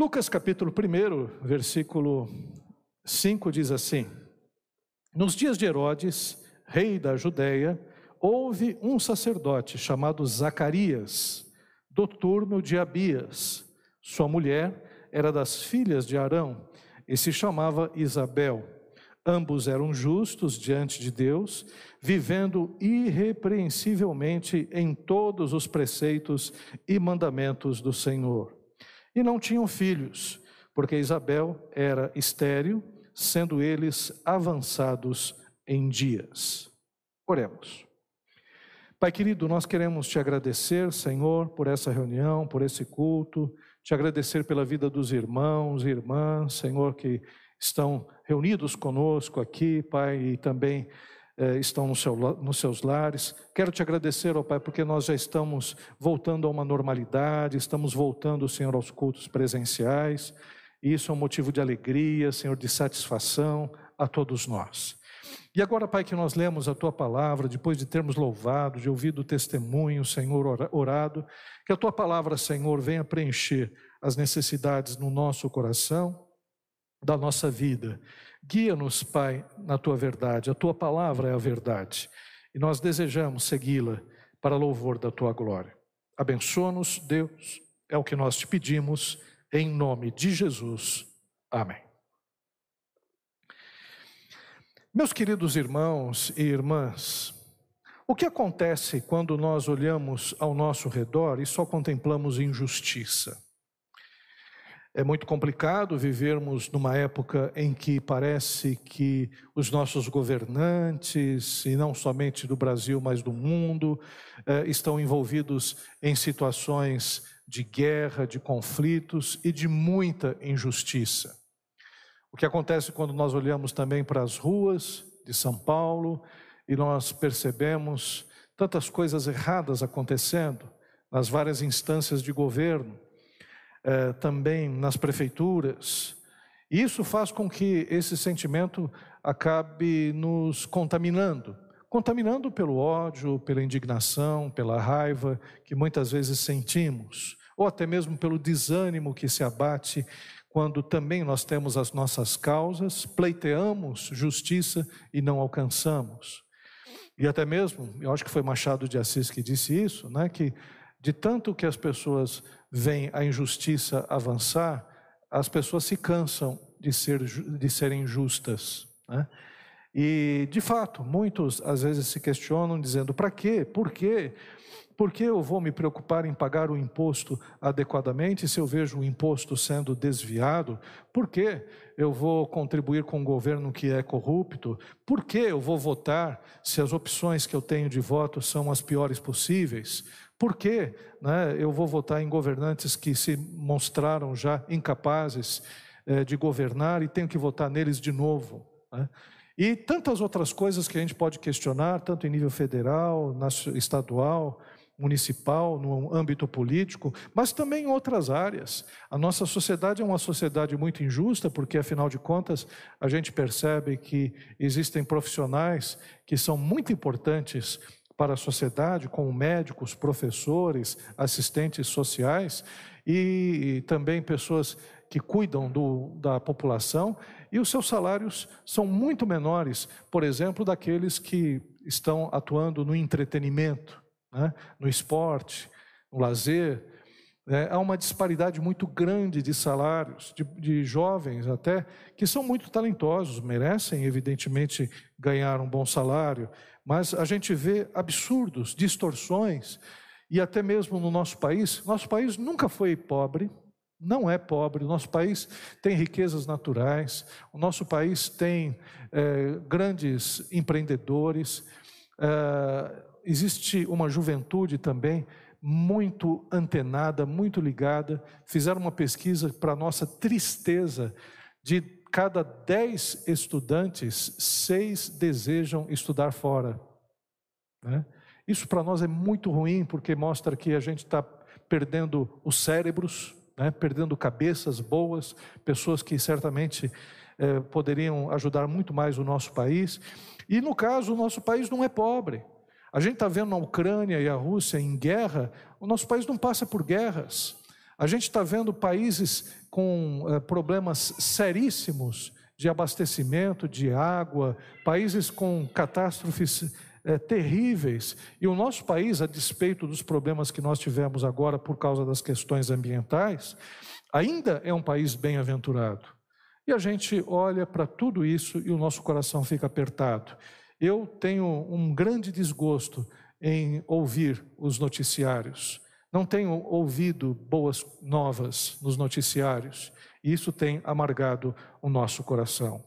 Lucas capítulo 1, versículo 5 diz assim: Nos dias de Herodes, rei da Judéia, houve um sacerdote chamado Zacarias, do turno de Abias. Sua mulher era das filhas de Arão e se chamava Isabel. Ambos eram justos diante de Deus, vivendo irrepreensivelmente em todos os preceitos e mandamentos do Senhor. E não tinham filhos, porque Isabel era estéril, sendo eles avançados em dias. Oremos. Pai querido, nós queremos te agradecer, Senhor, por essa reunião, por esse culto, te agradecer pela vida dos irmãos e irmãs, Senhor, que estão reunidos conosco aqui, Pai, e também eh, estão no seu, nos seus lares. Quero te agradecer, ó Pai, porque nós já estamos voltando a uma normalidade, estamos voltando, Senhor, aos cultos presenciais, e isso é um motivo de alegria, Senhor, de satisfação a todos nós. E agora, Pai, que nós lemos a tua palavra, depois de termos louvado, de ouvido o testemunho, Senhor, orado, que a tua palavra, Senhor, venha preencher as necessidades no nosso coração, da nossa vida. Guia-nos, Pai, na tua verdade, a tua palavra é a verdade, e nós desejamos segui-la para louvor da tua glória. Abençoa-nos, Deus, é o que nós te pedimos, em nome de Jesus. Amém. Meus queridos irmãos e irmãs, o que acontece quando nós olhamos ao nosso redor e só contemplamos injustiça? É muito complicado vivermos numa época em que parece que os nossos governantes, e não somente do Brasil, mas do mundo, eh, estão envolvidos em situações de guerra, de conflitos e de muita injustiça. O que acontece quando nós olhamos também para as ruas de São Paulo e nós percebemos tantas coisas erradas acontecendo nas várias instâncias de governo, eh, também nas prefeituras. Isso faz com que esse sentimento acabe nos contaminando contaminando pelo ódio, pela indignação, pela raiva que muitas vezes sentimos, ou até mesmo pelo desânimo que se abate quando também nós temos as nossas causas, pleiteamos justiça e não alcançamos. E até mesmo, eu acho que foi Machado de Assis que disse isso, né, que de tanto que as pessoas veem a injustiça avançar, as pessoas se cansam de, ser, de serem justas. Né? E, de fato, muitos às vezes se questionam, dizendo: para quê? Por quê? Por que eu vou me preocupar em pagar o imposto adequadamente se eu vejo o imposto sendo desviado? Por que eu vou contribuir com um governo que é corrupto? Por que eu vou votar se as opções que eu tenho de voto são as piores possíveis? Por que né, eu vou votar em governantes que se mostraram já incapazes eh, de governar e tenho que votar neles de novo? Né? E tantas outras coisas que a gente pode questionar, tanto em nível federal, estadual, municipal, no âmbito político, mas também em outras áreas. A nossa sociedade é uma sociedade muito injusta, porque, afinal de contas, a gente percebe que existem profissionais que são muito importantes para a sociedade, como médicos, professores, assistentes sociais e, também pessoas que cuidam do, da população, e os seus salários são muito menores, por exemplo, daqueles que estão atuando no entretenimento né? no esporte, no lazer. Né? Há uma disparidade muito grande de salários, de, de jovens até, que são muito talentosos, merecem, evidentemente, ganhar um bom salário, mas a gente vê absurdos, distorções, e até mesmo no nosso país, nosso país nunca foi pobre, não é pobre, o nosso país tem riquezas naturais, o nosso país tem é, grandes empreendedores, é, existe uma juventude também muito antenada, muito ligada. Fizeram uma pesquisa para nossa tristeza de cada dez estudantes, seis desejam estudar fora. Né? Isso para nós é muito ruim, porque mostra que a gente está perdendo os cérebros, né? perdendo cabeças boas, pessoas que certamente eh, poderiam ajudar muito mais o nosso país. E no caso, o nosso país não é pobre. A gente está vendo a Ucrânia e a Rússia em guerra, o nosso país não passa por guerras. A gente está vendo países com uh, problemas seríssimos de abastecimento de água, países com catástrofes é, terríveis. E o nosso país, a despeito dos problemas que nós tivemos agora por causa das questões ambientais, ainda é um país bem-aventurado. E a gente olha para tudo isso e o nosso coração fica apertado. Eu tenho um grande desgosto em ouvir os noticiários. Não tenho ouvido boas novas nos noticiários. E isso tem amargado o nosso coração.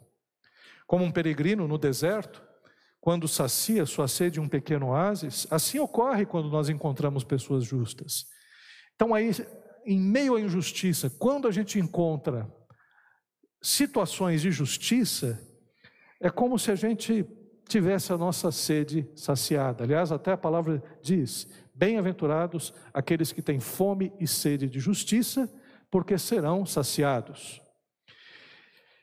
Como um peregrino no deserto, quando sacia sua sede um pequeno oásis, assim ocorre quando nós encontramos pessoas justas. Então, aí, em meio à injustiça, quando a gente encontra situações de justiça, é como se a gente tivesse a nossa sede saciada. Aliás, até a palavra diz: Bem-aventurados aqueles que têm fome e sede de justiça, porque serão saciados.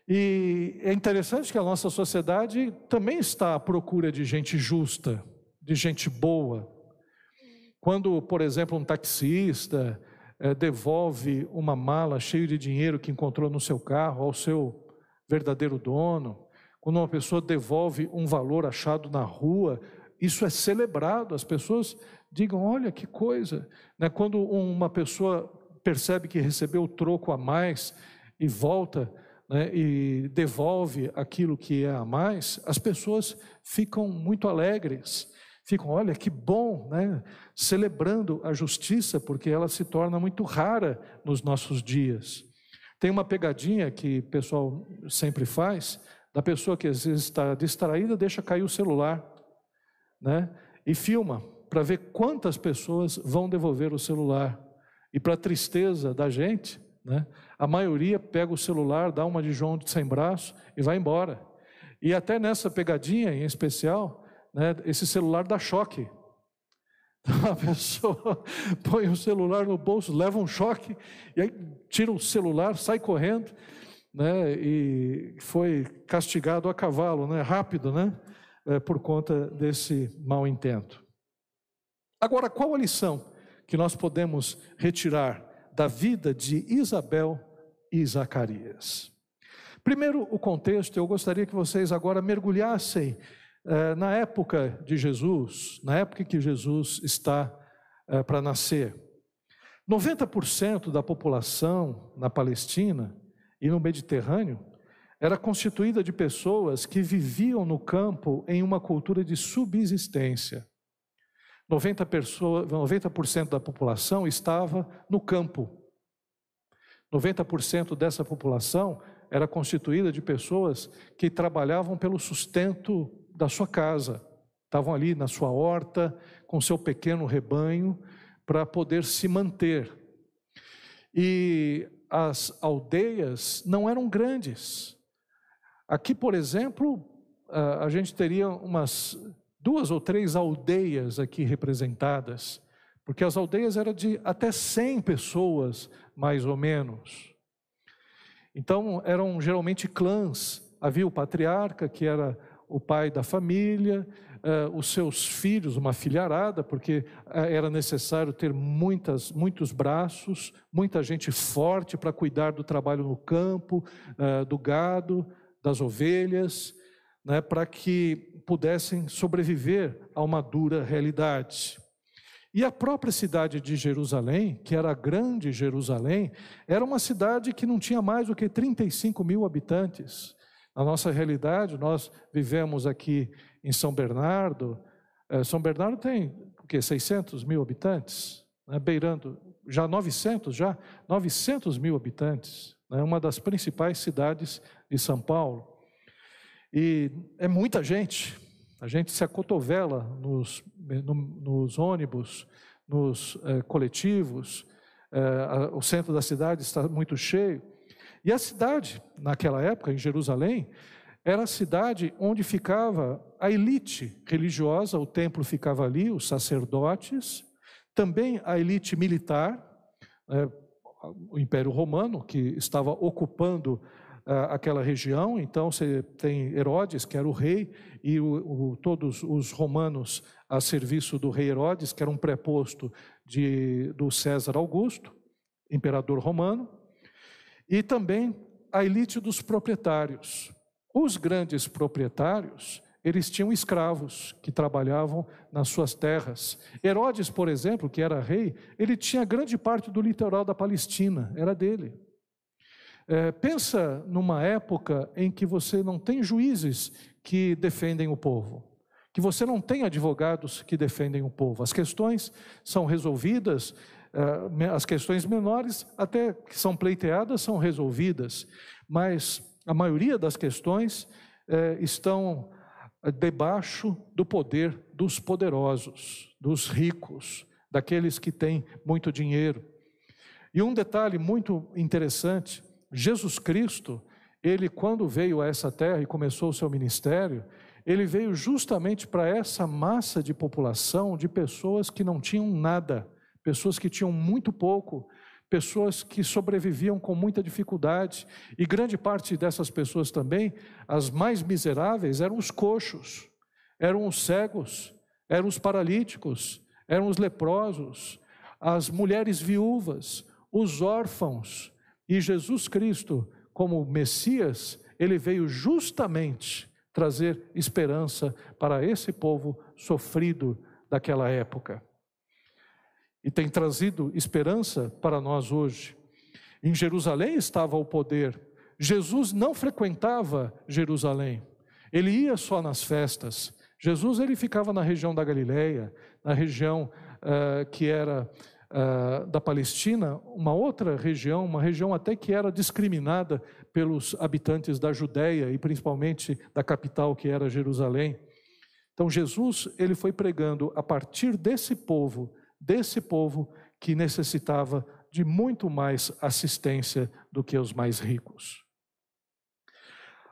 E é interessante que a nossa sociedade também está à procura de gente justa, de gente boa. Quando, por exemplo, um taxista é, devolve uma mala cheia de dinheiro que encontrou no seu carro ao seu verdadeiro dono, quando uma pessoa devolve um valor achado na rua, isso é celebrado, as pessoas digam: olha que coisa. Né? Quando uma pessoa percebe que recebeu troco a mais e volta né, e devolve aquilo que é a mais, as pessoas ficam muito alegres, ficam, olha que bom, né, celebrando a justiça, porque ela se torna muito rara nos nossos dias. Tem uma pegadinha que o pessoal sempre faz, da pessoa que às vezes está distraída, deixa cair o celular, né, e filma, para ver quantas pessoas vão devolver o celular. E para tristeza da gente, né? A maioria pega o celular, dá uma de João de sem braço e vai embora. E até nessa pegadinha em especial, né, esse celular dá choque. A pessoa põe o celular no bolso, leva um choque, e aí tira o celular, sai correndo, né, e foi castigado a cavalo, né, rápido, né, é, por conta desse mau intento. Agora, qual a lição que nós podemos retirar da vida de Isabel e Zacarias. Primeiro, o contexto, eu gostaria que vocês agora mergulhassem eh, na época de Jesus, na época que Jesus está eh, para nascer. 90% da população na Palestina e no Mediterrâneo era constituída de pessoas que viviam no campo em uma cultura de subsistência. 90%, pessoa, 90 da população estava no campo. 90% dessa população era constituída de pessoas que trabalhavam pelo sustento da sua casa. Estavam ali na sua horta, com seu pequeno rebanho, para poder se manter. E as aldeias não eram grandes. Aqui, por exemplo, a gente teria umas duas ou três aldeias aqui representadas, porque as aldeias eram de até 100 pessoas, mais ou menos. Então, eram geralmente clãs. Havia o patriarca, que era o pai da família, uh, os seus filhos, uma filharada, porque uh, era necessário ter muitas, muitos braços, muita gente forte para cuidar do trabalho no campo, uh, do gado, das ovelhas né, para que pudessem sobreviver a uma dura realidade. E a própria cidade de Jerusalém, que era a grande Jerusalém, era uma cidade que não tinha mais do que 35 mil habitantes. Na nossa realidade, nós vivemos aqui em São Bernardo. Eh, São Bernardo tem o quê? 600 mil habitantes, né? beirando já 900, já 900 mil habitantes. Né? uma das principais cidades de São Paulo. E é muita gente, a gente se acotovela nos, no, nos ônibus, nos é, coletivos, a, o centro da cidade está muito cheio. E a cidade, naquela época, em Jerusalém, era a cidade onde ficava a elite religiosa, o templo ficava ali, os sacerdotes, também a elite militar, é, o Império Romano, que estava ocupando aquela região. Então você tem Herodes, que era o rei, e o, o, todos os romanos a serviço do rei Herodes, que era um preposto de, do César Augusto. imperador romano, e também a elite dos proprietários. Os grandes proprietários, eles tinham escravos que trabalhavam nas suas terras. Herodes, por exemplo, que era rei, ele tinha grande parte do litoral da Palestina, era dele. É, pensa numa época em que você não tem juízes que defendem o povo, que você não tem advogados que defendem o povo. As questões são resolvidas, é, as questões menores, até que são pleiteadas, são resolvidas, mas a maioria das questões é, estão debaixo do poder dos poderosos, dos ricos, daqueles que têm muito dinheiro. E um detalhe muito interessante: Jesus Cristo, ele, quando veio a essa terra e começou o seu ministério, ele veio justamente para essa massa de população de pessoas que não tinham nada, pessoas que tinham muito pouco, pessoas que sobreviviam com muita dificuldade, e grande parte dessas pessoas também, as mais miseráveis, eram os coxos, eram os cegos, eram os paralíticos, eram os leprosos, as mulheres viúvas, os órfãos. E Jesus Cristo, como Messias, ele veio justamente trazer esperança para esse povo sofrido daquela época e tem trazido esperança para nós hoje. Em Jerusalém estava o poder. Jesus não frequentava Jerusalém. Ele ia só nas festas. Jesus ele ficava na região da Galileia, na região uh, que era uh, da Palestina, uma outra região, uma região até que era discriminada pelos habitantes da Judéia e principalmente da capital que era Jerusalém. Então Jesus ele foi pregando a partir desse povo desse povo que necessitava de muito mais assistência do que os mais ricos.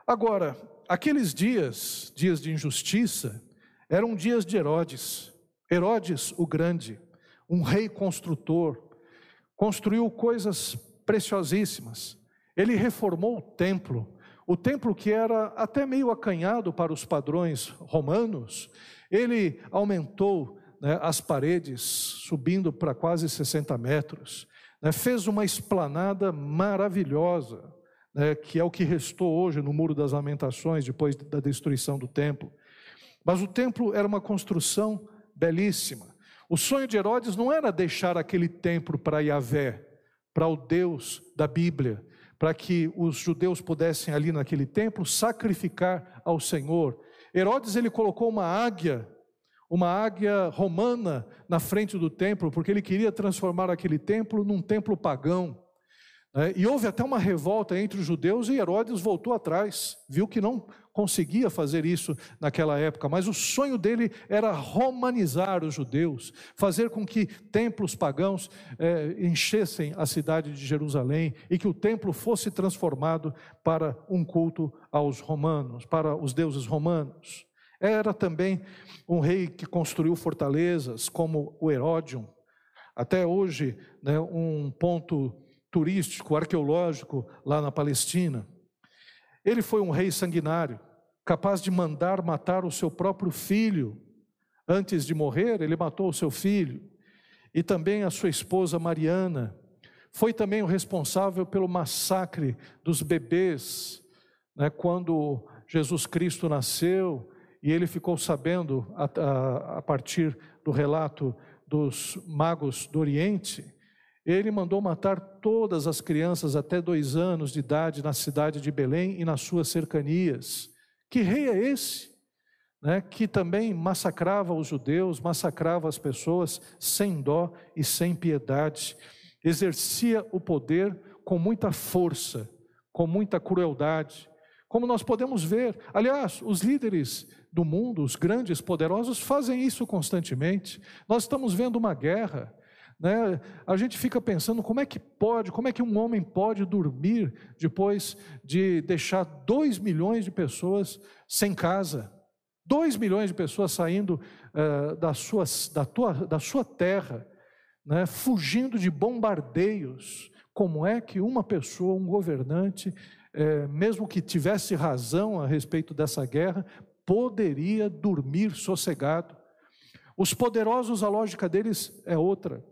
Agora, aqueles dias, dias de injustiça, eram dias de Herodes. Herodes o Grande, um rei construtor, construiu coisas preciosíssimas. Ele reformou o templo, o templo que era até meio acanhado para os padrões romanos. Ele aumentou né, as paredes, subindo para quase 60 metros, né, fez uma esplanada maravilhosa, né, que é o que restou hoje no Muro das Lamentações, depois da destruição do templo. Mas o templo era uma construção belíssima. O sonho de Herodes não era deixar aquele templo para Yahvé, para o Deus da Bíblia, para que os judeus pudessem ali naquele templo sacrificar ao Senhor. Herodes ele colocou uma águia uma águia romana na frente do templo, porque ele queria transformar aquele templo num templo pagão. Né? E houve até uma revolta entre os judeus e Herodes voltou atrás, viu que não conseguia fazer isso naquela época, mas o sonho dele era romanizar os judeus, fazer com que templos pagãos é, enchessem a cidade de Jerusalém e que o templo fosse transformado para um culto aos romanos, para os deuses romanos. Era também um rei que construiu fortalezas, como o Heródion, até hoje né, um ponto turístico, arqueológico lá na Palestina. Ele foi um rei sanguinário, capaz de mandar matar o seu próprio filho. Antes de morrer, ele matou o seu filho e também a sua esposa Mariana. Foi também o responsável pelo massacre dos bebês, né, quando Jesus Cristo nasceu e ele ficou sabendo, a, a, a partir do relato dos magos do Oriente, ele mandou matar todas as crianças até dois anos de idade na cidade de Belém e nas suas cercanias. Que rei é esse? Né, que também massacrava os judeus, massacrava as pessoas sem dó e sem piedade, exercia o poder com muita força, com muita crueldade, como nós podemos ver. Aliás, os líderes do mundo, os grandes poderosos, fazem isso constantemente. Nós estamos vendo uma guerra. Né? A gente fica pensando como é que pode, como é que um homem pode dormir depois de deixar dois milhões de pessoas sem casa, dois milhões de pessoas saindo uh, da, sua, da, tua, da sua terra, né? fugindo de bombardeios. Como é que uma pessoa, um governante, é, mesmo que tivesse razão a respeito dessa guerra, poderia dormir sossegado. Os poderosos, a lógica deles é outra.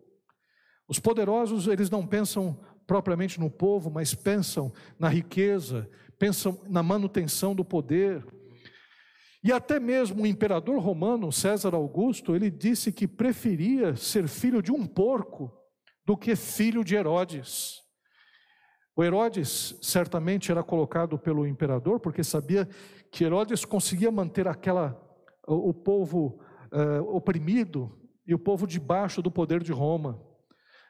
Os poderosos, eles não pensam propriamente no povo, mas pensam na riqueza, pensam na manutenção do poder. E até mesmo o imperador romano, César Augusto, ele disse que preferia ser filho de um porco do que filho de Herodes. O Herodes certamente era colocado pelo imperador, porque sabia que Herodes conseguia manter aquela o, povo uh, oprimido e o povo debaixo do poder de Roma.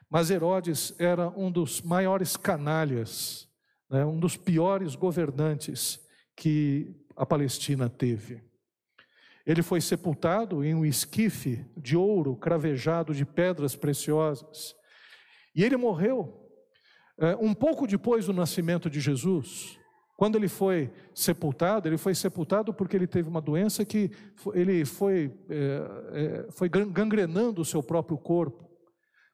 Mas Herodes era um dos maiores canalhas, né, um dos piores governantes que a Palestina teve. Ele foi sepultado em um esquife de ouro cravejado de pedras preciosas. E ele morreu um pouco depois do nascimento de Jesus. Quando ele foi sepultado, ele foi sepultado porque ele teve uma doença que ele foi, é, é, foi gangrenando o seu próprio corpo.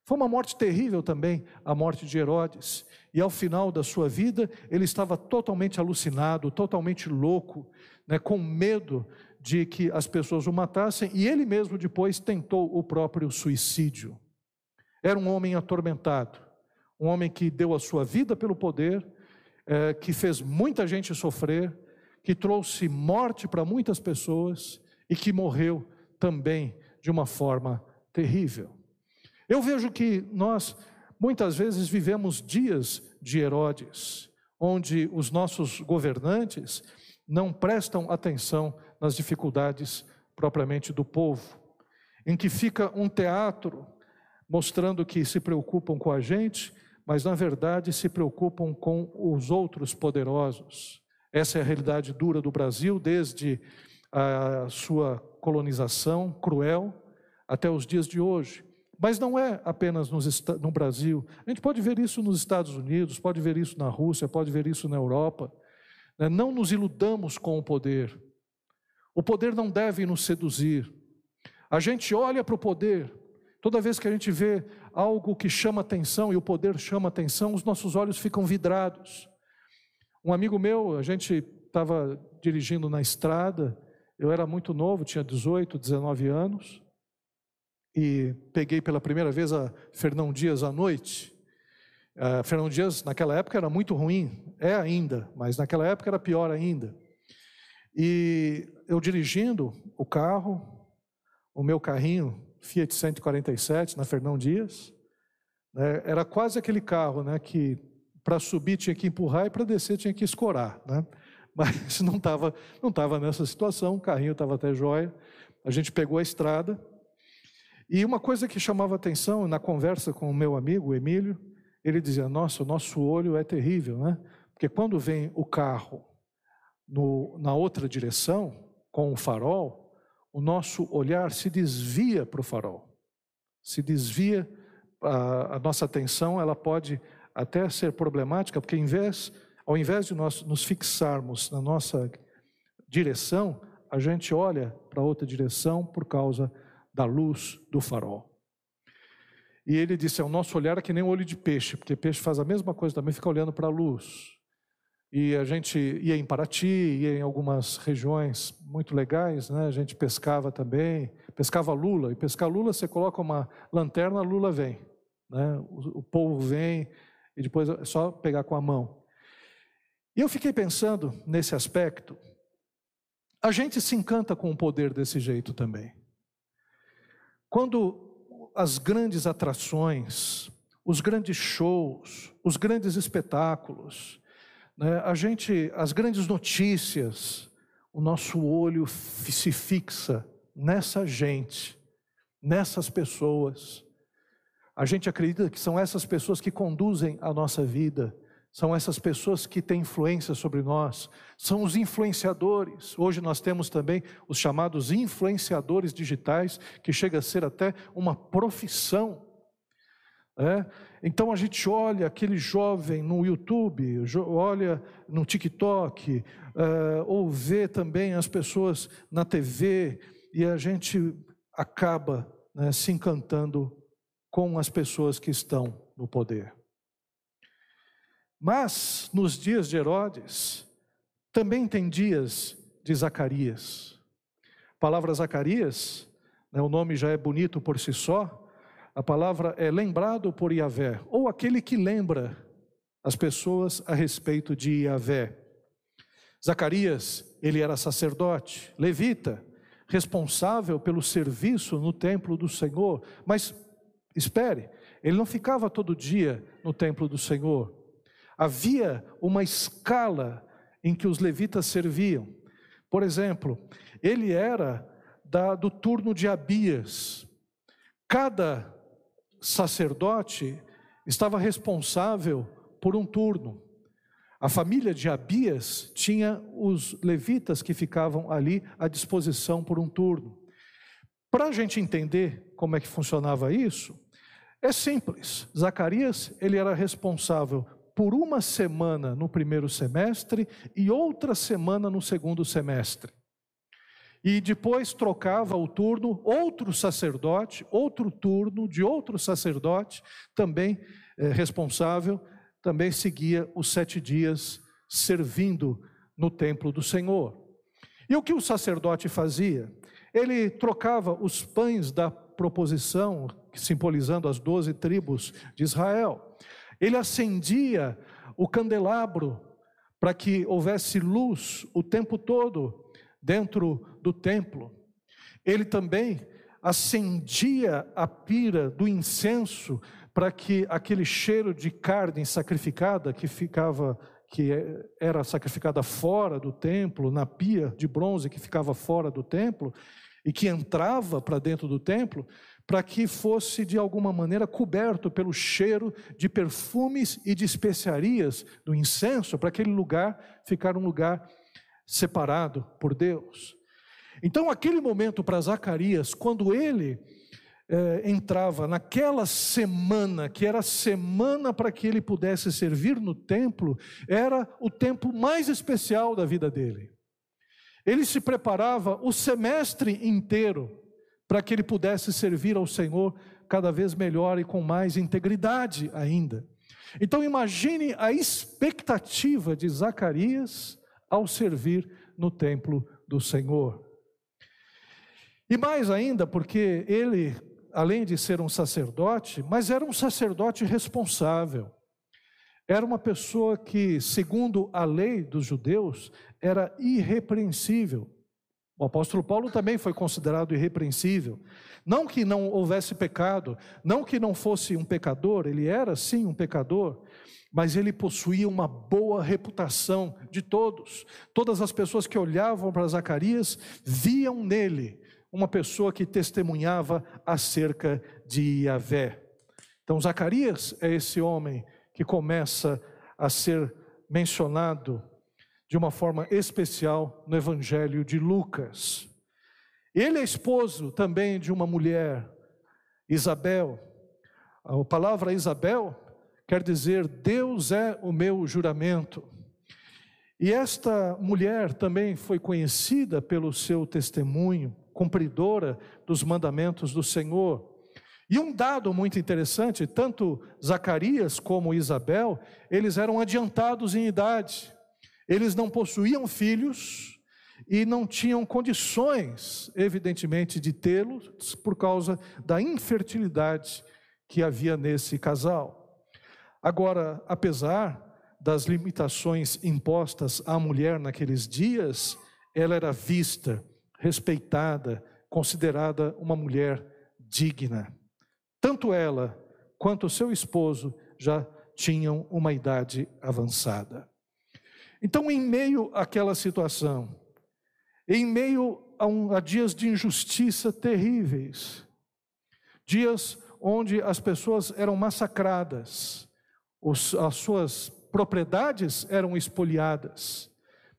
Foi uma morte terrível também, a morte de Herodes. E ao final da sua vida, ele estava totalmente alucinado, totalmente louco, né, com medo de que as pessoas o matassem, e ele mesmo depois tentou o próprio suicídio. Era um homem atormentado, um homem que deu a sua vida pelo poder, é, que fez muita gente sofrer, que trouxe morte para muitas pessoas e que morreu também de uma forma terrível. Eu vejo que nós muitas vezes vivemos dias de Herodes, onde os nossos governantes não prestam atenção nas dificuldades propriamente do povo, em que fica um teatro mostrando que se preocupam com a gente, mas na verdade se preocupam com os outros poderosos. Essa é a realidade dura do Brasil desde a sua colonização cruel até os dias de hoje. Mas não é apenas no Brasil. A gente pode ver isso nos Estados Unidos, pode ver isso na Rússia, pode ver isso na Europa. Né? Não nos iludamos com o poder. O poder não deve nos seduzir. A gente olha para o poder, toda vez que a gente vê algo que chama atenção e o poder chama atenção, os nossos olhos ficam vidrados. Um amigo meu, a gente estava dirigindo na estrada, eu era muito novo, tinha 18, 19 anos, e peguei pela primeira vez a Fernão Dias à noite. A Fernão Dias, naquela época, era muito ruim, é ainda, mas naquela época era pior ainda. E eu dirigindo o carro, o meu carrinho Fiat 147 na Fernão Dias, né, era quase aquele carro né, que para subir tinha que empurrar e para descer tinha que escorar. Né? Mas não estava não tava nessa situação, o carrinho estava até jóia. A gente pegou a estrada. E uma coisa que chamava atenção na conversa com o meu amigo, o Emílio, ele dizia: Nossa, o nosso olho é terrível, né? Porque quando vem o carro no, na outra direção, com o farol, o nosso olhar se desvia para o farol, se desvia, a, a, nossa atenção ela pode até ser problemática, porque em vez, ao invés de nós nos fixarmos na nossa direção, a gente olha para outra direção por causa da luz do farol. E ele disse: é, o nosso olhar é que nem um olho de peixe, porque peixe faz a mesma coisa também, fica olhando para a luz. E a gente ia em Paraty, ia em algumas regiões muito legais, né? A gente pescava também, pescava lula. E pescar lula, você coloca uma lanterna, a lula vem. Né? O, o povo vem e depois é só pegar com a mão. E eu fiquei pensando nesse aspecto. A gente se encanta com o poder desse jeito também. Quando as grandes atrações, os grandes shows, os grandes espetáculos, né? A gente, as grandes notícias, o nosso olho se fixa nessa gente, nessas pessoas. A gente acredita que são essas pessoas que conduzem a nossa vida, são essas pessoas que têm influência sobre nós, são os influenciadores. Hoje nós temos também os chamados influenciadores digitais, que chega a ser até uma profissão. É? Então a gente olha aquele jovem no YouTube, olha no TikTok, uh, ou vê também as pessoas na TV, e a gente acaba né, se encantando com as pessoas que estão no poder. Mas nos dias de Herodes, também tem dias de Zacarias. A palavra Zacarias, né, o nome já é bonito por si só, A palavra é lembrado por Yahvé, ou aquele que lembra as pessoas a respeito de Yahvé. Zacarias, ele era sacerdote, levita, responsável pelo serviço no templo do Senhor, mas espere, ele não ficava todo dia no templo do Senhor. Havia uma escala em que os levitas serviam. Por exemplo, ele era da, do turno de Abias. Cada sacerdote estava responsável por um turno. A família de Abias tinha os levitas que ficavam ali à disposição por um turno. Para a gente entender como é que funcionava isso, é simples. Zacarias, ele era responsável por uma semana no primeiro semestre e outra semana no segundo semestre. E depois trocava o turno, outro sacerdote, outro turno de outro sacerdote, também é, responsável, também seguia os sete dias servindo no templo do Senhor. E o que o sacerdote fazia? Ele trocava os pães da proposição, simbolizando as doze tribos de Israel. Ele acendia o candelabro para que houvesse luz o tempo todo dentro do templo. Ele também acendia a pira do incenso para que aquele cheiro de carne sacrificada que ficava que era sacrificada fora do templo, na pia de bronze que ficava fora do templo, e que entrava para dentro do templo, para que fosse de alguma maneira coberto pelo cheiro de perfumes e de especiarias do incenso, para aquele lugar ficar um lugar separado por Deus. Então, aquele momento para Zacarias, quando ele é, entrava naquela semana, que era a semana para que ele pudesse servir no templo, era o tempo mais especial da vida dele. Ele se preparava o semestre inteiro para que ele pudesse servir ao Senhor cada vez melhor e com mais integridade ainda. Então imagine a expectativa de Zacarias ao servir no templo do Senhor. E mais ainda, porque ele, além de ser um sacerdote, mas era um sacerdote responsável. Era uma pessoa que, segundo a lei dos judeus, era irrepreensível. O apóstolo Paulo também foi considerado irrepreensível. Não que não houvesse pecado, não que não fosse um pecador, ele era sim um pecador, mas ele possuía uma boa reputação de todos. Todas as pessoas que olhavam para Zacarias viam nele uma pessoa que testemunhava acerca de Yahvé. Então, Zacarias é esse homem que começa a ser mencionado de uma forma especial no Evangelho de Lucas. Ele é esposo também de uma mulher, Isabel. A palavra Isabel quer dizer Deus é o meu juramento. E esta mulher também foi conhecida pelo seu testemunho, cumpridora dos mandamentos do Senhor. E um dado muito interessante, tanto Zacarias como Isabel, eles eram adiantados em idade. Eles não possuíam filhos e não tinham condições, evidentemente, de tê-los por causa da infertilidade que havia nesse casal. Agora, apesar das limitações impostas à mulher naqueles dias, ela era vista, respeitada, considerada uma mulher digna. Tanto ela quanto seu esposo já tinham uma idade avançada. Então, em meio àquela situação, em meio a, um, a dias de injustiça terríveis, dias onde as pessoas eram massacradas, os, as suas propriedades eram espoliadas,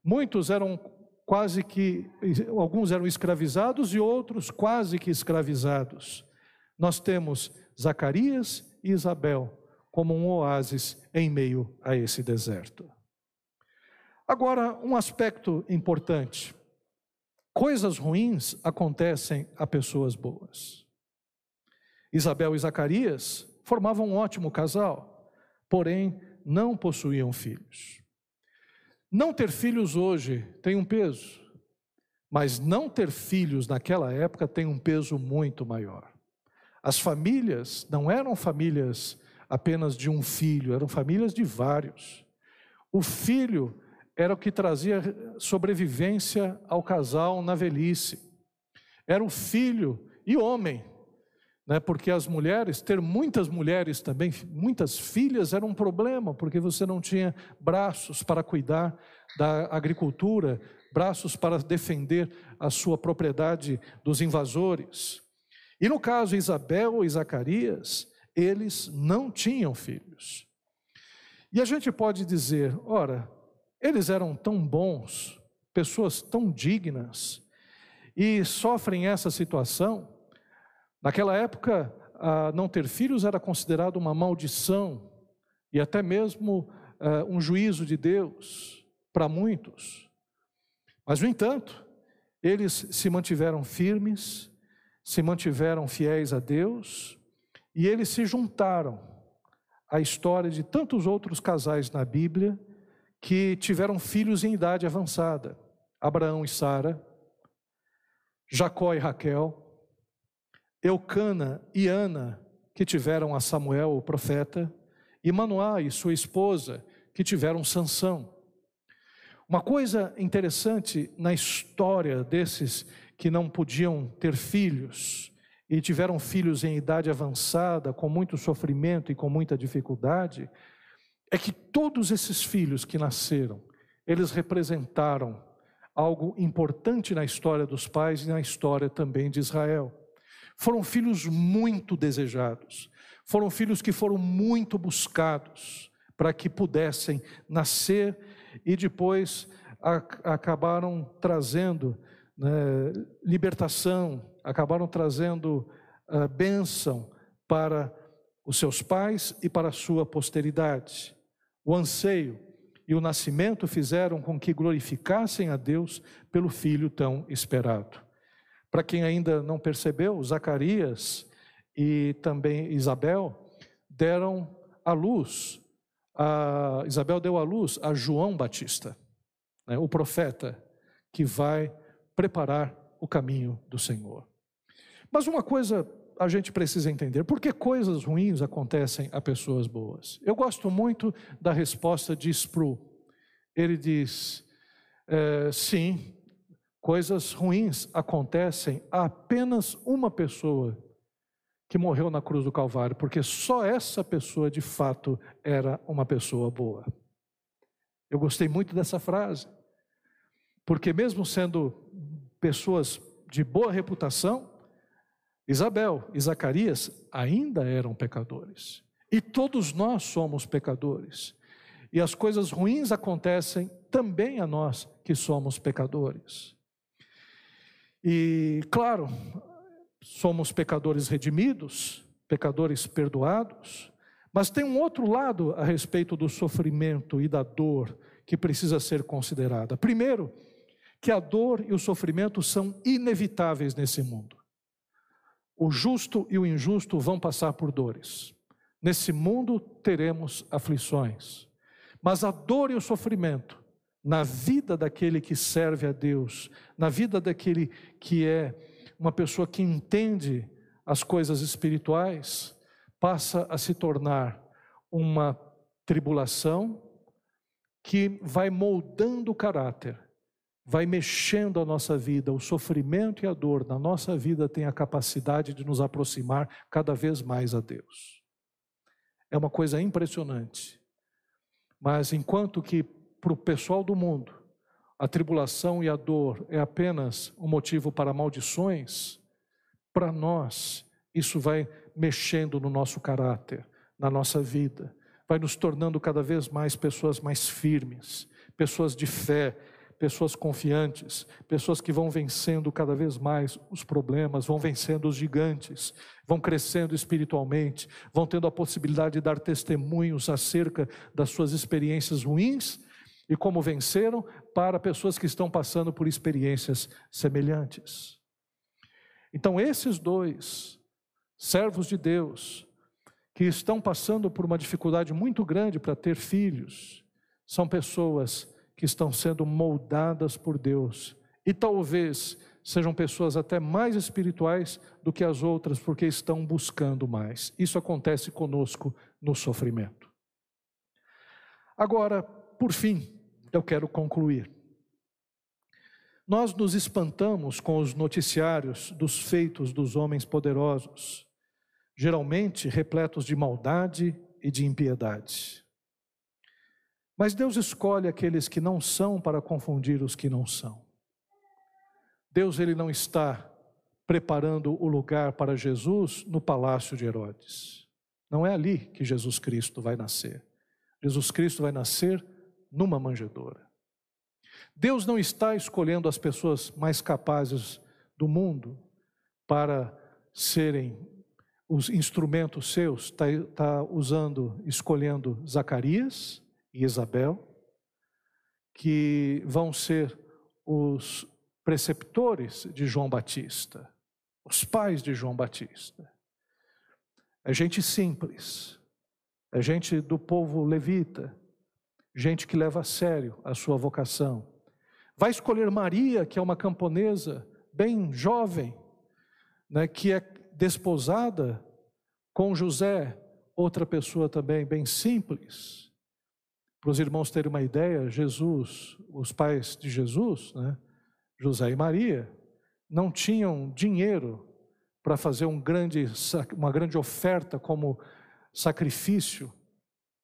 muitos eram quase que, alguns eram escravizados e outros quase que escravizados nós temos Zacarias e Isabel como um oásis em meio a esse deserto. Agora, um aspecto importante: coisas ruins acontecem a pessoas boas. Isabel e Zacarias formavam um ótimo casal, porém não possuíam filhos. Não ter filhos hoje tem um peso, mas não ter filhos naquela época tem um peso muito maior. As famílias não eram famílias apenas de um filho, eram famílias de vários. O filho era o que trazia sobrevivência ao casal na velhice. Era o filho e homem, né? porque as mulheres, ter muitas mulheres também, muitas filhas, era um problema, porque você não tinha braços para cuidar da agricultura, braços para defender a sua propriedade dos invasores. E no caso Isabel e Zacarias, eles não tinham filhos. E a gente pode dizer, ora, eles eram tão bons, pessoas tão dignas, e sofrem essa situação. Naquela época, não ter filhos era considerado uma maldição e até mesmo uh, um juízo de Deus para muitos. Mas, no entanto, eles se mantiveram firmes, se mantiveram fiéis a Deus e eles se juntaram à história de tantos outros casais na Bíblia que tiveram filhos em idade avançada: Abraão e Sara, Jacó e Raquel, Eucana e Ana, que tiveram a Samuel, o profeta, e Manoá e sua esposa, que tiveram Sansão. Uma coisa interessante na história desses que não podiam ter filhos e tiveram filhos em idade avançada, com muito sofrimento e com muita dificuldade, é que todos esses filhos que nasceram, eles representaram algo importante na história dos pais e na história também de Israel. Foram filhos muito desejados, foram filhos que foram muito buscados para que pudessem nascer e depois acabaram trazendo né, libertação, acabaram trazendo uh, bênção para os seus pais e para a sua posteridade. O anseio e o nascimento fizeram com que glorificassem a Deus pelo filho tão esperado. Para quem ainda não percebeu, Zacarias e também Isabel deram a luz, a, Isabel deu a luz a João Batista, né, o profeta que vai preparar o caminho do Senhor. Mas uma coisa a gente precisa entender: por que coisas ruins acontecem a pessoas boas? Eu gosto muito da resposta de Spru. Ele diz: é, sim, coisas ruins acontecem a apenas uma pessoa que morreu na cruz do Calvário, porque só essa pessoa de fato era uma pessoa boa. Eu gostei muito dessa frase, porque mesmo sendo pessoas de boa reputação, Isabel e Zacarias ainda eram pecadores. E todos nós somos pecadores. E as coisas ruins acontecem também a nós que somos pecadores. E, claro, somos pecadores redimidos, pecadores perdoados, mas tem um outro lado a respeito do sofrimento e da dor que precisa ser considerada. Primeiro, que a dor e o sofrimento são inevitáveis nesse mundo. O justo e o injusto vão passar por dores. Nesse mundo teremos aflições, mas a dor e o sofrimento na vida daquele que serve a Deus, na vida daquele que é uma pessoa que entende as coisas espirituais, passa a se tornar uma tribulação que vai moldando o caráter vai mexendo a nossa vida, o sofrimento e a dor na nossa vida tem a capacidade de nos aproximar cada vez mais a Deus. É uma coisa impressionante. Mas enquanto que para o pessoal do mundo a tribulação e a dor é apenas um motivo para maldições, para nós isso vai mexendo no nosso caráter, na nossa vida, vai nos tornando cada vez mais pessoas mais firmes, pessoas de fé, pessoas confiantes, pessoas que vão vencendo cada vez mais os problemas, vão vencendo os gigantes, vão crescendo espiritualmente, vão tendo a possibilidade de dar testemunhos acerca das suas experiências ruins e como venceram para pessoas que estão passando por experiências semelhantes. Então, esses dois servos de Deus, que estão passando por uma dificuldade muito grande para ter filhos, são pessoas que estão sendo moldadas por Deus e talvez sejam pessoas até mais espirituais do que as outras, porque estão buscando mais. Isso acontece conosco no sofrimento. Agora, por fim, eu quero concluir. Nós nos espantamos com os noticiários dos feitos dos homens poderosos, geralmente repletos de maldade e de impiedade. Mas Deus escolhe aqueles que não são para confundir os que não são. Deus ele não está preparando o lugar para Jesus no palácio de Herodes. Não é ali que Jesus Cristo vai nascer. Jesus Cristo vai nascer numa manjedoura. Deus não está escolhendo as pessoas mais capazes do mundo para serem os instrumentos seus, está tá usando, escolhendo Zacarias e Isabel, que vão ser os preceptores de João Batista, os pais de João Batista. É gente simples, é gente do povo levita, gente que leva a sério a sua vocação. Vai escolher Maria, que é uma camponesa bem jovem, né, que é desposada com José, outra pessoa também bem simples. Para os irmãos terem uma ideia, Jesus, os pais de Jesus, né, José e Maria, não tinham dinheiro para fazer um grande, uma grande oferta como sacrifício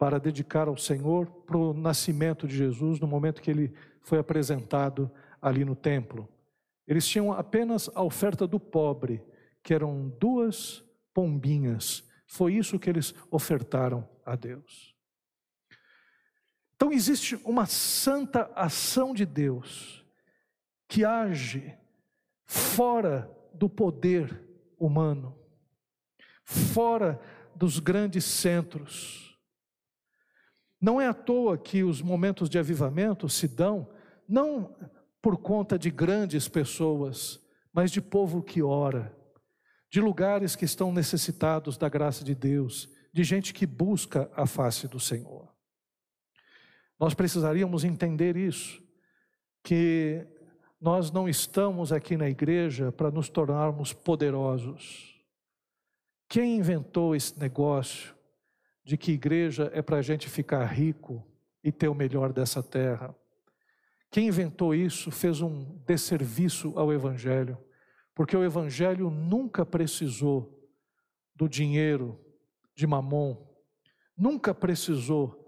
para dedicar ao Senhor para o nascimento de Jesus, no momento que ele foi apresentado ali no templo. Eles tinham apenas a oferta do pobre, que eram duas pombinhas. Foi isso que eles ofertaram a Deus. Então existe uma santa ação de Deus que age fora do poder humano, fora dos grandes centros. Não é à toa que os momentos de avivamento se dão não por conta de grandes pessoas, mas de povo que ora, de lugares que estão necessitados da graça de Deus, de gente que busca a face do Senhor. Nós precisaríamos entender isso, que nós não estamos aqui na igreja para nos tornarmos poderosos. Quem inventou esse negócio de que igreja é para a gente ficar rico e ter o melhor dessa terra? Quem inventou isso fez um desserviço ao Evangelho, porque o Evangelho nunca precisou do dinheiro de mamon, nunca precisou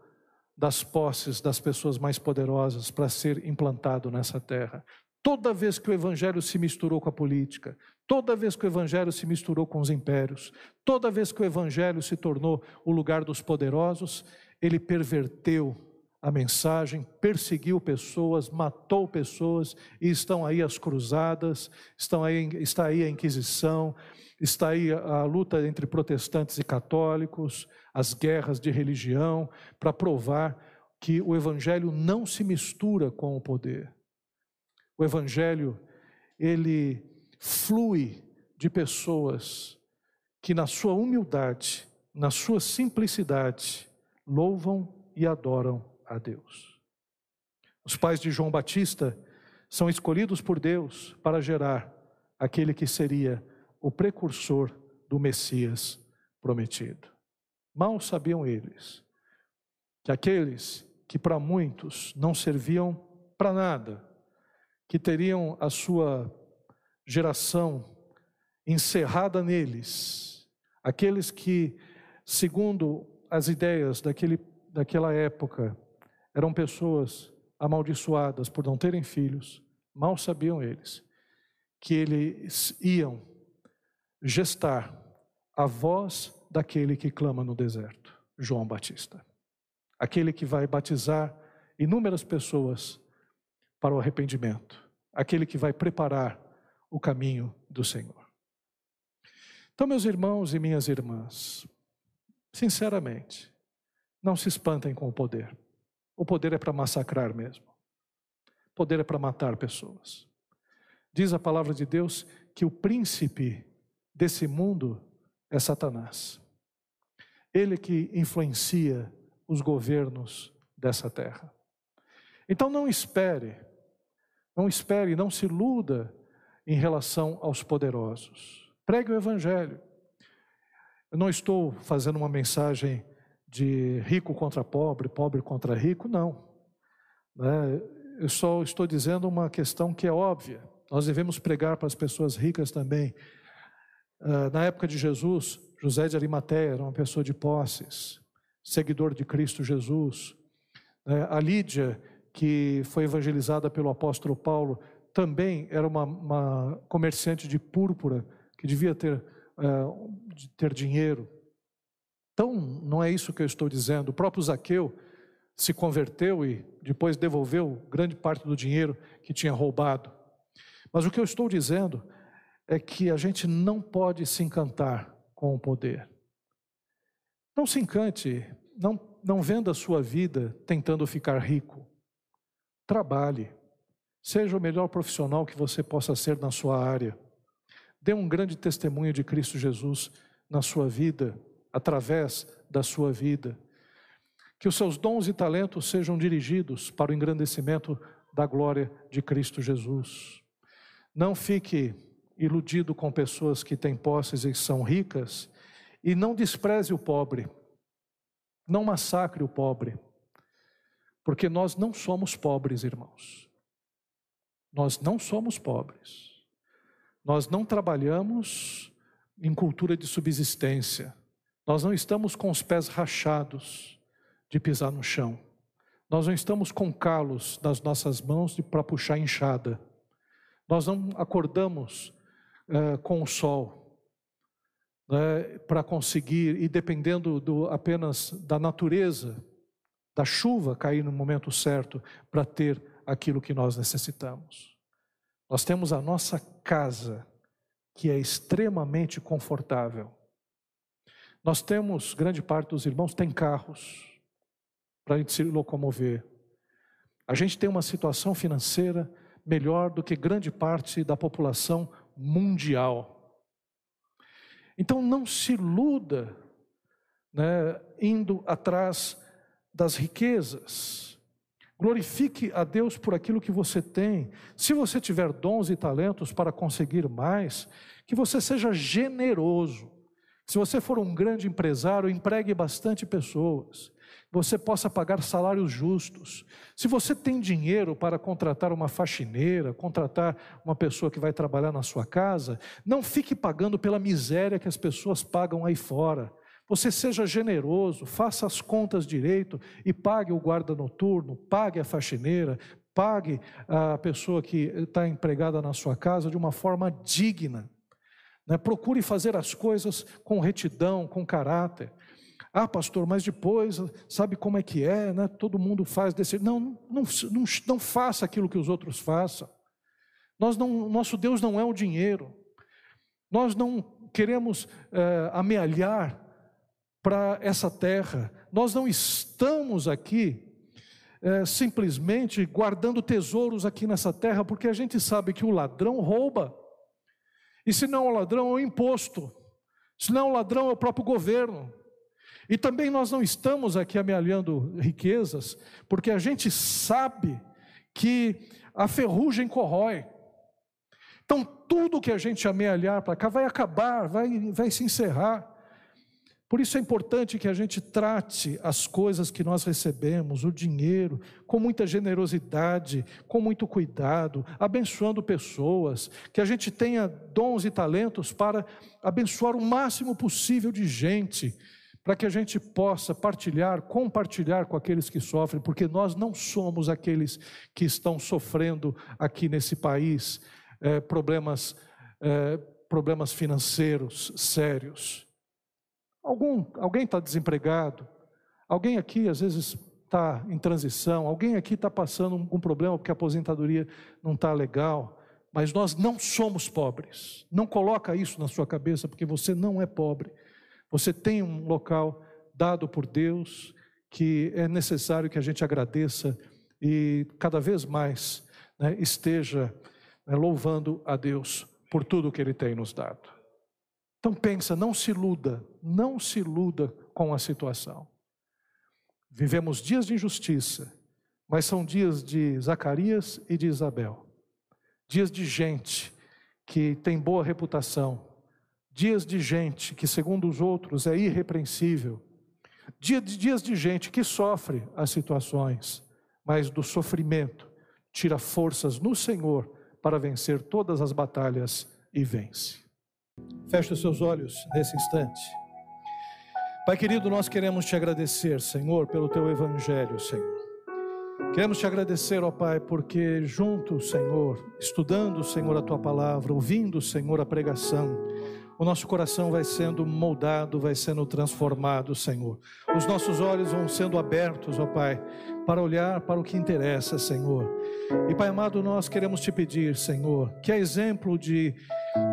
das posses das pessoas mais poderosas para ser implantado nessa terra. Toda vez que o evangelho se misturou com a política, toda vez que o evangelho se misturou com os impérios, toda vez que o evangelho se tornou o lugar dos poderosos, ele perverteu a mensagem, perseguiu pessoas, matou pessoas, e estão aí as cruzadas, estão aí, está aí a Inquisição, está aí a luta entre protestantes e católicos, as guerras de religião, para provar que o evangelho não se mistura com o poder. O evangelho, ele flui de pessoas que na sua humildade, na sua simplicidade, louvam e adoram a Deus. Os pais de João Batista são escolhidos por Deus para gerar aquele que seria o precursor do Messias prometido. Mal sabiam eles que aqueles que para muitos não serviam para nada, que teriam a sua geração encerrada neles, aqueles que, segundo as ideias daquele, daquela época, eram pessoas amaldiçoadas por não terem filhos, mal sabiam eles que eles iam gestar a voz daquele que clama no deserto, João Batista. Aquele que vai batizar inúmeras pessoas para o arrependimento aquele que vai preparar o caminho do Senhor. Então, meus irmãos e minhas irmãs, sinceramente, não se espantem com o poder. O poder é para massacrar mesmo. O poder é para matar pessoas. Diz a palavra de Deus que o príncipe desse mundo é Satanás. Ele que influencia os governos dessa terra. Então não espere não espere, não se iluda em relação aos poderosos. Pregue o Evangelho. Eu não estou fazendo uma mensagem de rico contra pobre, pobre contra rico, não. Né? Eu só estou dizendo uma questão que é óbvia. Nós devemos pregar para as pessoas ricas também. Ah, na época de Jesus, José de Arimateia era uma pessoa de posses, seguidor de Cristo Jesus. Né? A Lídia, que foi evangelizada pelo apóstolo Paulo, também era uma, uma comerciante de púrpura, que devia ter, uh, ter dinheiro. Então, não é isso que eu estou dizendo. O próprio Zaqueu se converteu e depois devolveu grande parte do dinheiro que tinha roubado. Mas o que eu estou dizendo é que a gente não pode se encantar com o poder. Não se encante, não, não venda a sua vida tentando ficar rico. Trabalhe, seja o melhor profissional que você possa ser na sua área. Dê um grande testemunho de Cristo Jesus na sua vida, através da sua vida. Que os seus dons e talentos sejam dirigidos para o engrandecimento da glória de Cristo Jesus. Não fique iludido com pessoas que têm posses e são ricas e não despreze o pobre. Não massacre o pobre. Porque nós não somos pobres, irmãos. Nós não somos pobres. Nós não trabalhamos em cultura de subsistência. Nós não estamos com os pés rachados de pisar no chão. Nós não estamos com calos nas nossas mãos para puxar enxada. Nós não acordamos uh, com o sol né, para conseguir, e dependendo do, apenas da natureza, da chuva cair no momento certo, para ter aquilo que nós necessitamos. Nós temos a nossa casa, que é extremamente confortável. Nós temos, grande parte dos irmãos tem carros para a gente se locomover. A gente tem uma situação financeira melhor do que grande parte da população mundial. Então não se iluda né, indo atrás das riquezas. Glorifique a Deus por aquilo que você tem. Se você tiver dons e talentos para conseguir mais, que você seja generoso. Se você for um grande empresário, empregue bastante pessoas você possa pagar salários justos. Se você tem dinheiro para contratar uma faxineira, contratar uma pessoa que vai trabalhar na sua casa, não fique pagando pela miséria que as pessoas pagam aí fora. Você seja generoso, faça as contas direito e pague o guarda noturno, pague a faxineira, pague a pessoa que está empregada na sua casa de uma forma digna. Né? Procure fazer as coisas com retidão, com caráter. Ah, pastor, mas depois, sabe como é que é, né? Todo mundo faz desse. Não, não, não, não faça aquilo que os outros façam. Nós não, nosso Deus não é o dinheiro. Nós não queremos é, amealhar para essa terra. Nós não estamos aqui é, simplesmente guardando tesouros aqui nessa terra, porque a gente sabe que o ladrão rouba. E se não é o ladrão, é o imposto. Se não é o ladrão, é o próprio governo. E também nós não estamos aqui amealhando riquezas, porque a gente sabe que a ferrugem corrói. Então, tudo que a gente amealhar para cá vai acabar, vai, vai se encerrar. Por isso é importante que a gente trate as coisas que nós recebemos, o dinheiro, com muita generosidade, com muito cuidado, abençoando pessoas, que a gente tenha dons e talentos para abençoar o máximo possível de gente para que a gente possa partilhar, compartilhar com aqueles que sofrem, porque nós não somos aqueles que estão sofrendo aqui nesse país é, problemas, é, problemas financeiros sérios. Algum, alguém está desempregado, alguém aqui às vezes está em transição, alguém aqui está passando um problema porque a aposentadoria não está legal. Mas nós não somos pobres. Não coloca isso na sua cabeça, porque você não é pobre. Você tem um local dado por Deus que é necessário que a gente agradeça e cada vez mais né, esteja né, louvando a Deus por tudo que Ele tem nos dado. Então pensa, não se iluda, não se iluda com a situação. Vivemos dias de injustiça, mas são dias de Zacarias e de Isabel. Dias de gente que tem boa reputação, dias de gente que, segundo os outros, é irrepreensível, dias de gente que sofre as situações, mas do sofrimento tira forças no Senhor para vencer todas as batalhas e vence. Feche os seus olhos nesse instante. Pai querido, nós queremos te agradecer, Senhor, pelo teu evangelho, Senhor. Queremos te agradecer, ó Pai, porque juntos, Senhor, estudando, Senhor, a tua palavra, ouvindo, Senhor, a pregação, o nosso coração vai sendo moldado, vai sendo transformado, Senhor. Os nossos olhos vão sendo abertos, ó Pai, para olhar para o que interessa, Senhor. E Pai amado, nós queremos te pedir, Senhor, que a exemplo de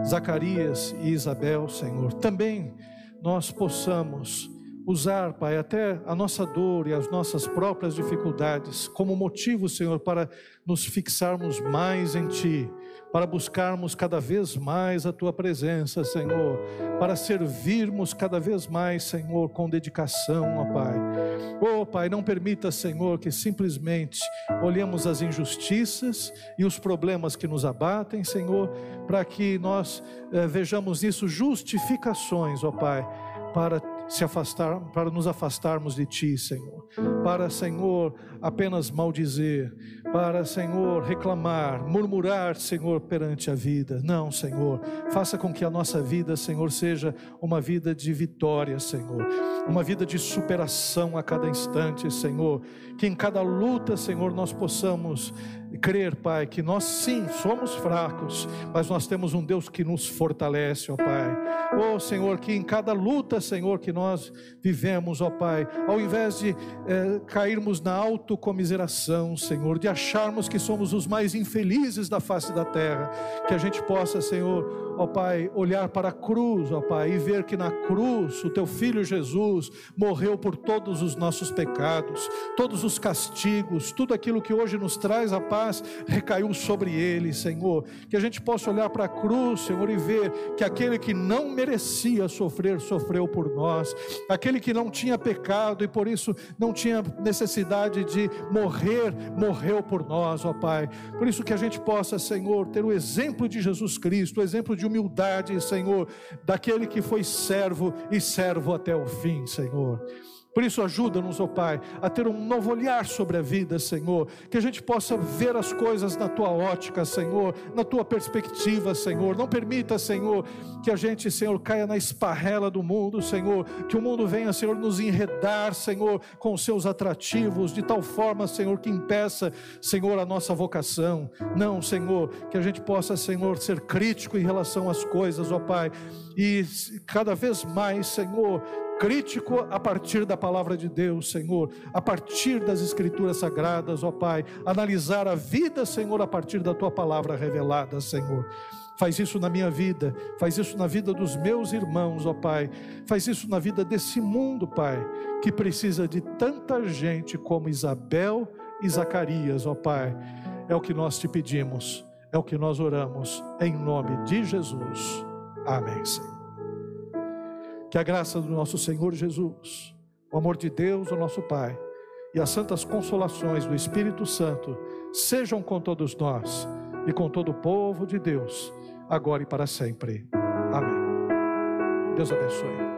Zacarias e Isabel, Senhor, também nós possamos usar, Pai, até a nossa dor e as nossas próprias dificuldades como motivo, Senhor, para nos fixarmos mais em Ti para buscarmos cada vez mais a tua presença, Senhor, para servirmos cada vez mais, Senhor, com dedicação, ó Pai. Oh, Pai, não permita, Senhor, que simplesmente olhemos as injustiças e os problemas que nos abatem, Senhor, para que nós eh, vejamos nisso justificações, ó Pai, para se afastar, para nos afastarmos de Ti, Senhor. Para, Senhor, apenas maldizer, para, Senhor, reclamar, murmurar, Senhor, perante a vida. Não, Senhor. Faça com que a nossa vida, Senhor, seja uma vida de vitória, Senhor. Uma vida de superação a cada instante, Senhor. Que em cada luta, Senhor, nós possamos crer, Pai, que nós sim somos fracos, mas nós temos um Deus que nos fortalece, ó Pai. Oh Senhor, que em cada luta, Senhor, que nós vivemos, ó Pai, ao invés de é, cairmos na autocomiseração, Senhor, de acharmos que somos os mais infelizes da face da terra, que a gente possa, Senhor, ó Pai, olhar para a cruz, ó Pai, e ver que na cruz o Teu Filho Jesus morreu por todos os nossos pecados, todos os castigos, tudo aquilo que hoje nos traz a paz recaiu sobre ele, Senhor. Que a gente possa olhar para a cruz, Senhor, e ver que aquele que não merecia sofrer, sofreu por nós. Aquele que não tinha pecado e por isso não tinha necessidade de morrer, morreu por nós, ó Pai. Por isso que a gente possa, Senhor, ter o exemplo de Jesus Cristo, o exemplo de humildade, Senhor, daquele que foi servo e servo até o fim, Senhor. Por isso, ajuda-nos, ó oh Pai, a ter um novo olhar sobre a vida, Senhor. Que a gente possa ver as coisas na tua ótica, Senhor, na tua perspectiva, Senhor. Não permita, Senhor, que a gente, Senhor, caia na esparrela do mundo, Senhor. Que o mundo venha, Senhor, nos enredar, Senhor, com seus atrativos, de tal forma, Senhor, que impeça, Senhor, a nossa vocação. Não, Senhor, que a gente possa, Senhor, ser crítico em relação às coisas, ó Pai. E cada vez mais, Senhor, crítico a partir da palavra de Deus, Senhor, a partir das Escrituras Sagradas, ó Pai, analisar a vida, Senhor, a partir da tua palavra revelada, Senhor. Faz isso na minha vida, faz isso na vida dos meus irmãos, ó Pai. Faz isso na vida desse mundo, Pai, que precisa de tanta gente como Isabel e Zacarias, ó Pai. É o que nós te pedimos, é o que nós oramos, em nome de Jesus. Amém, Senhor. Que a graça do nosso Senhor Jesus, o amor de Deus, o nosso Pai, e as santas consolações do Espírito Santo sejam com todos nós e com todo o povo de Deus, agora e para sempre. Amém. Deus abençoe.